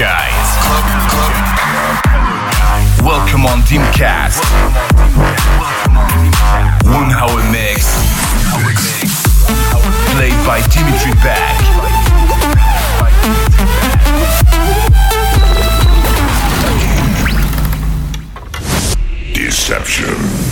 guys. Welcome on Dimcast. One hour mix. Played by Dimitri Beck. Deception.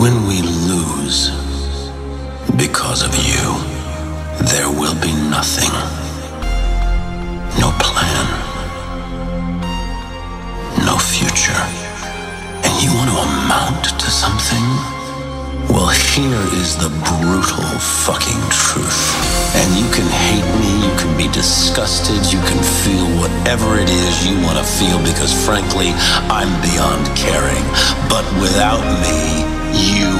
When we lose because of you, there will be nothing. No plan. No future. And you want to amount to something? Well, here is the brutal fucking truth. And you can hate me, you can be disgusted, you can feel whatever it is you want to feel because frankly, I'm beyond caring. But without me, you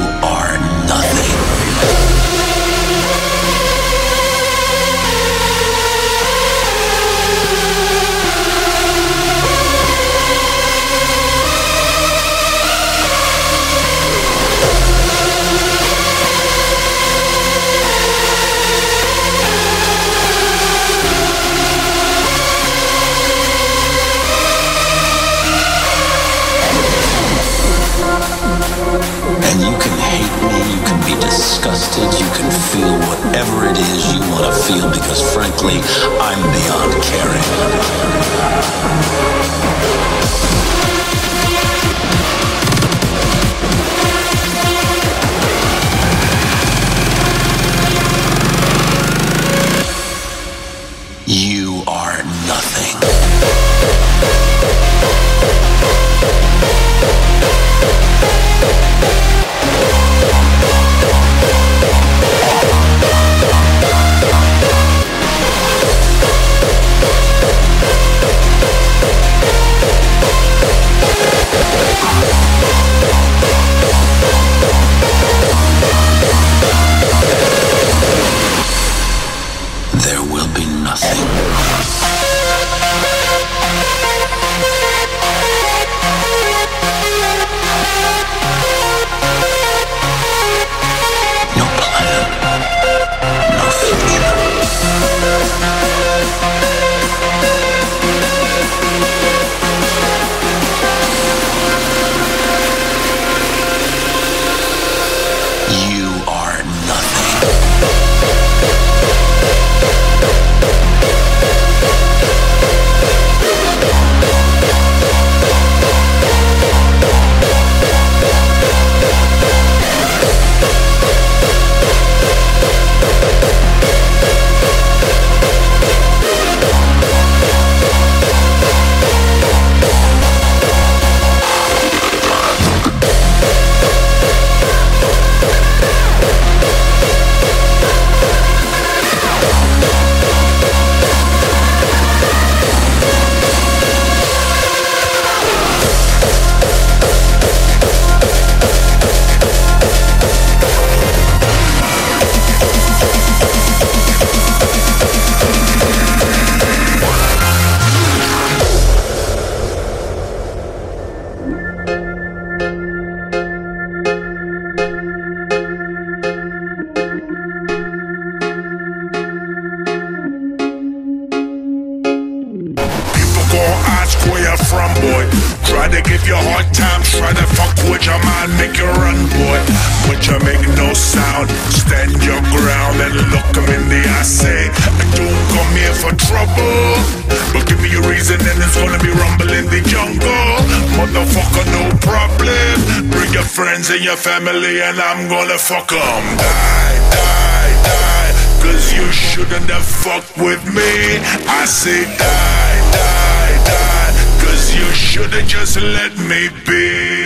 disgusted, you can feel whatever it is you want to feel because frankly, I'm beyond caring. Trouble. But give me a reason and it's gonna be rumble in the jungle. Motherfucker, no problem. Bring your friends and your family and I'm gonna fuck 'em. Die, die, die. Cause you shouldn't have fucked with me. I say die, die, die. Cause you should've just let me be.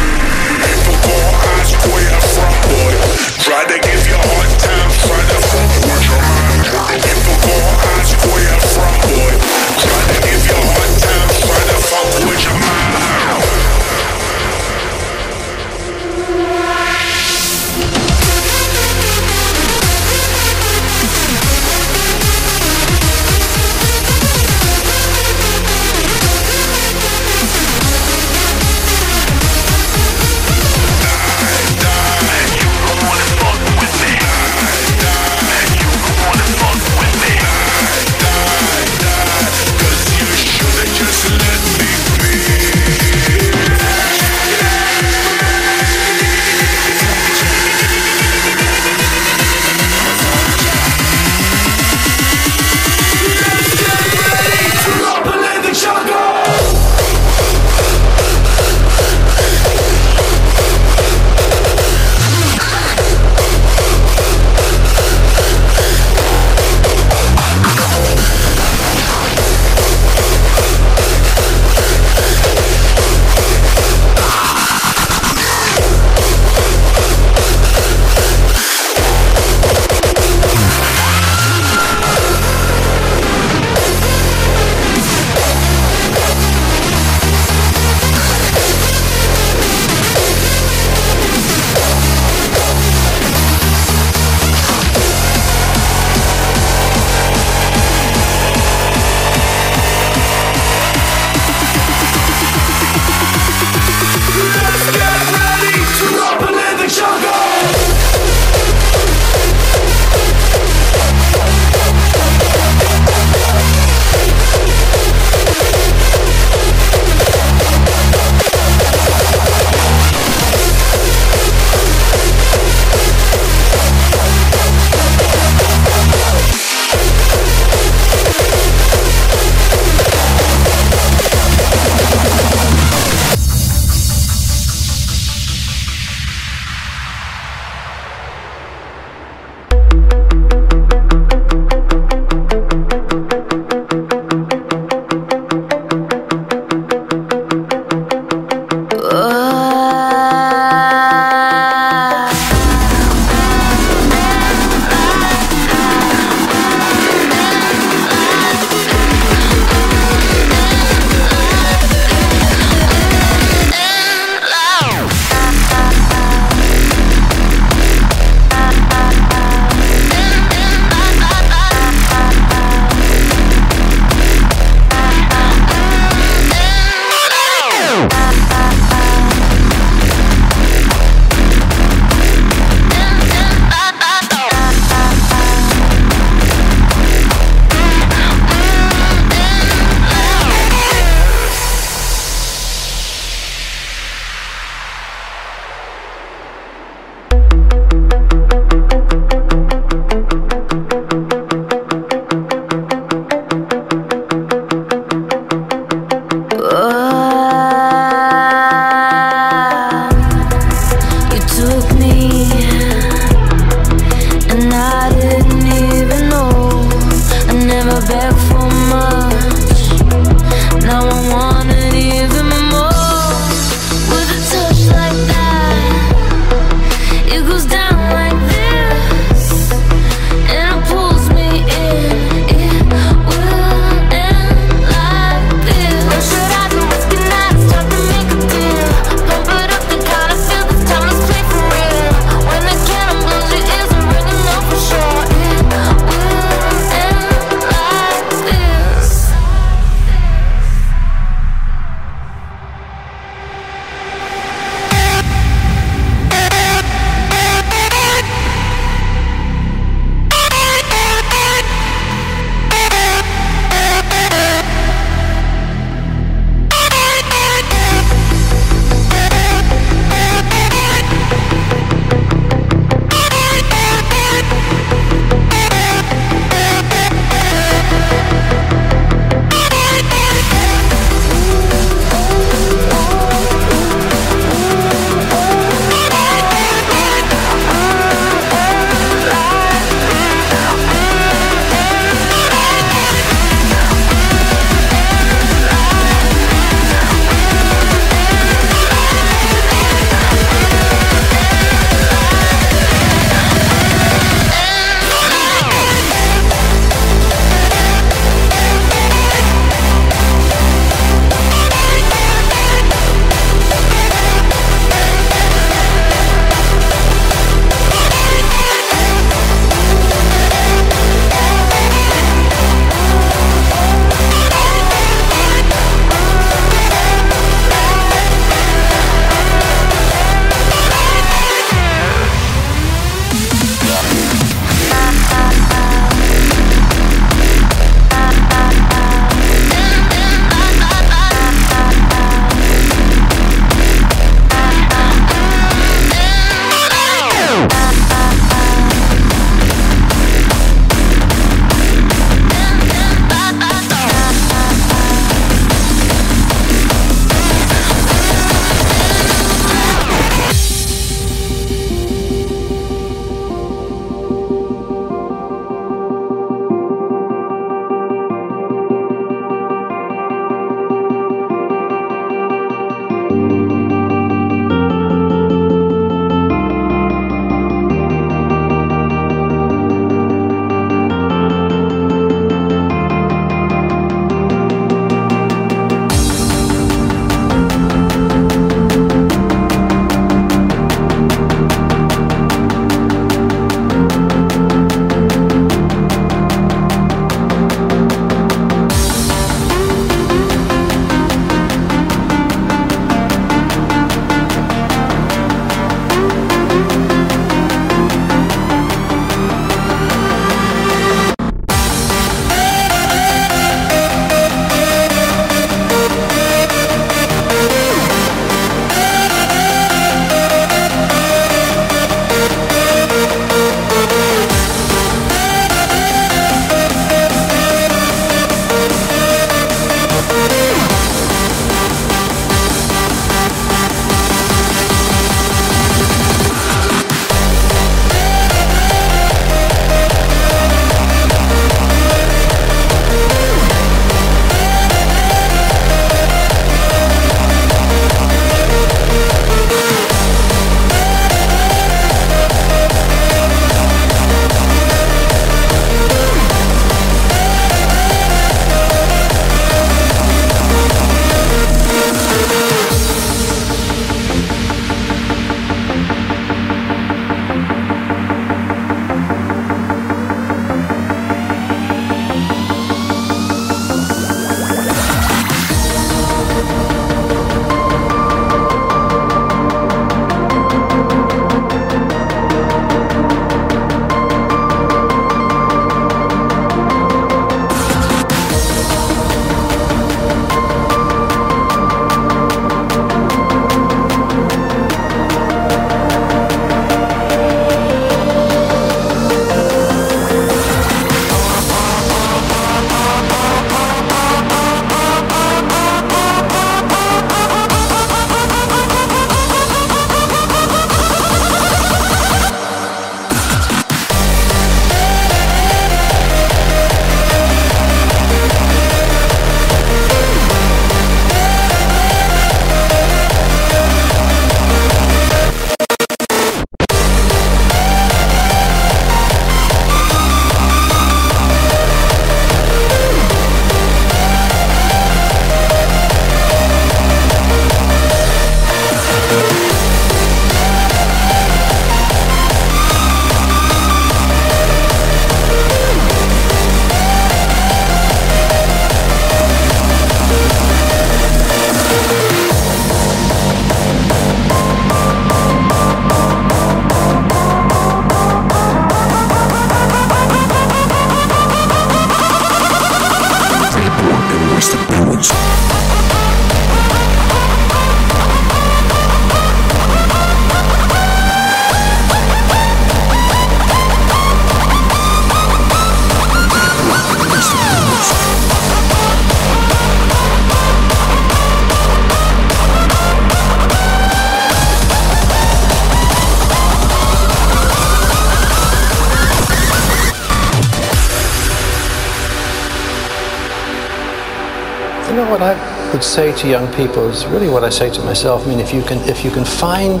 Would say to young people is really what I say to myself. I mean, if you can, if you can find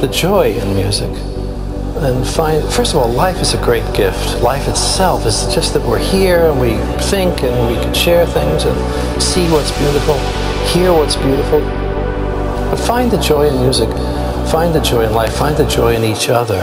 the joy in music, and find, first of all, life is a great gift. Life itself is just that we're here and we think and we can share things and see what's beautiful, hear what's beautiful. But find the joy in music, find the joy in life, find the joy in each other.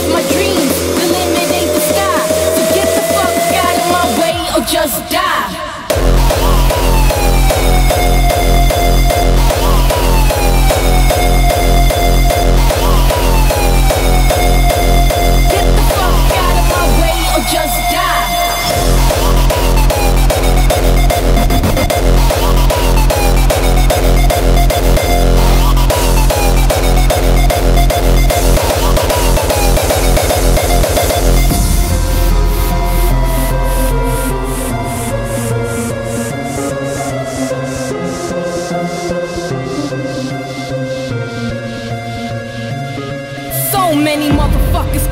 die.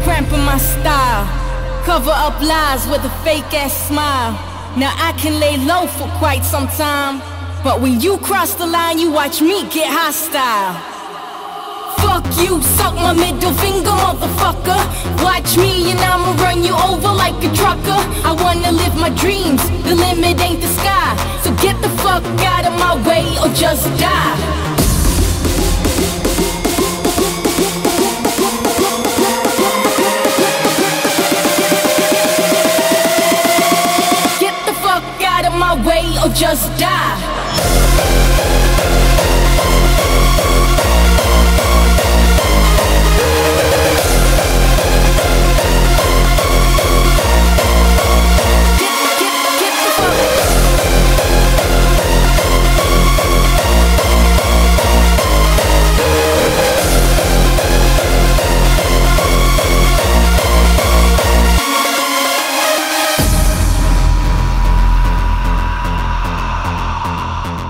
Cramping my style. Cover up lies with a fake ass smile. Now I can lay low for quite some time. But when you cross the line, you watch me get hostile. Fuck you, suck my middle finger, motherfucker. Watch me and I'ma run you over like a trucker. I wanna live my dreams, the limit ain't the sky. So get the fuck out of my way or just die. Just die.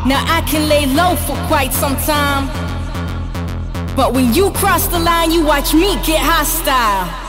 Now I can lay low for quite some time. But when you cross the line, you watch me get hostile.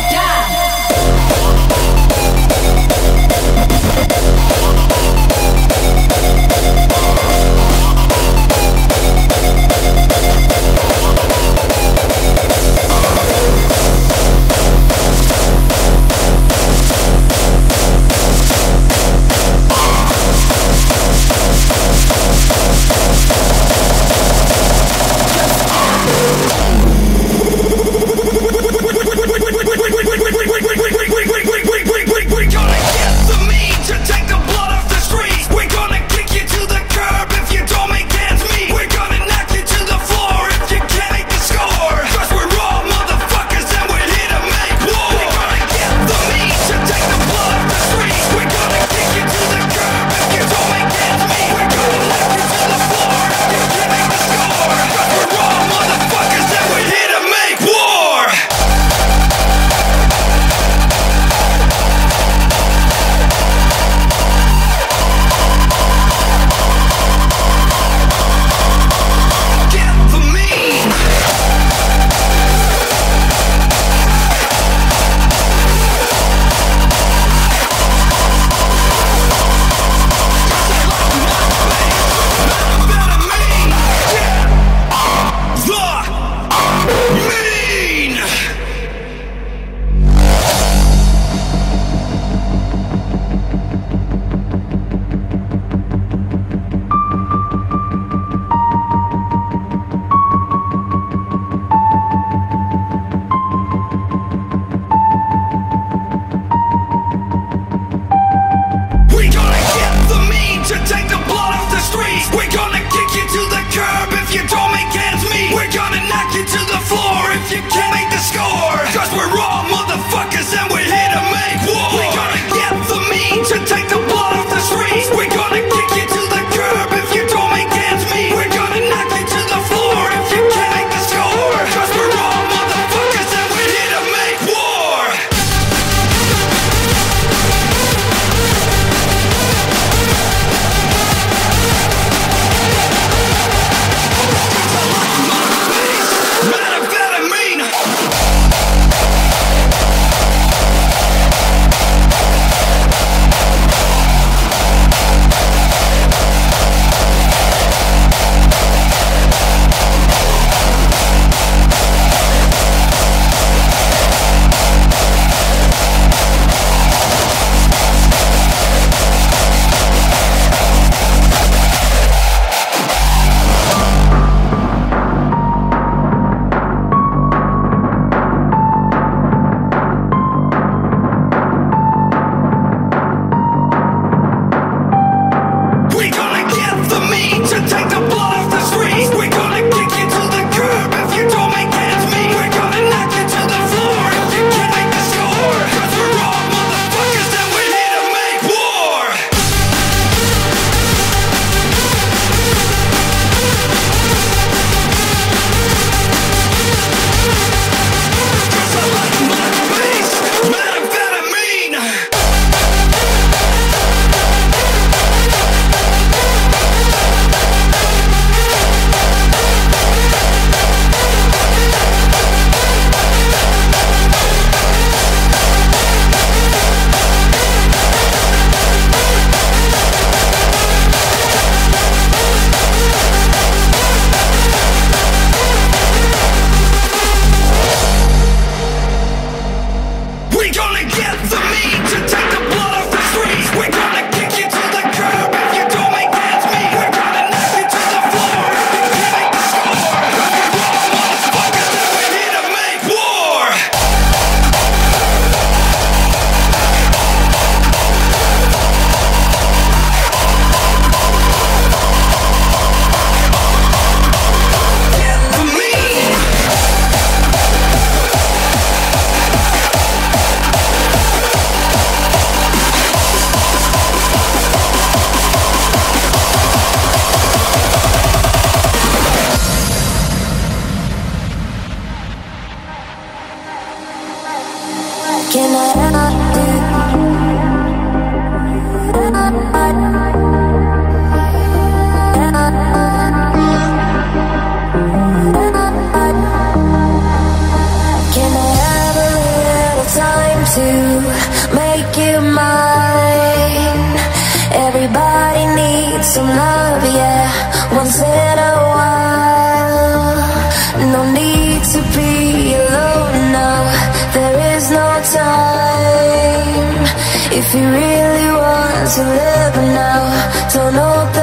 way or just die. with crystal sight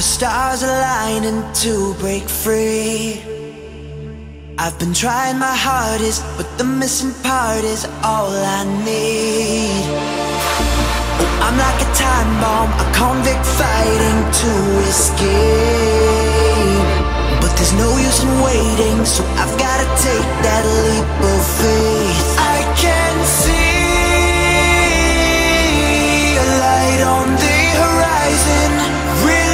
the stars aligning to break free. I've been trying my hardest, but the missing part is all I need. I'm like a time bomb, a convict fighting to escape. But there's no use in waiting, so I've gotta take that leap of faith. I can see a light on the horizon. Really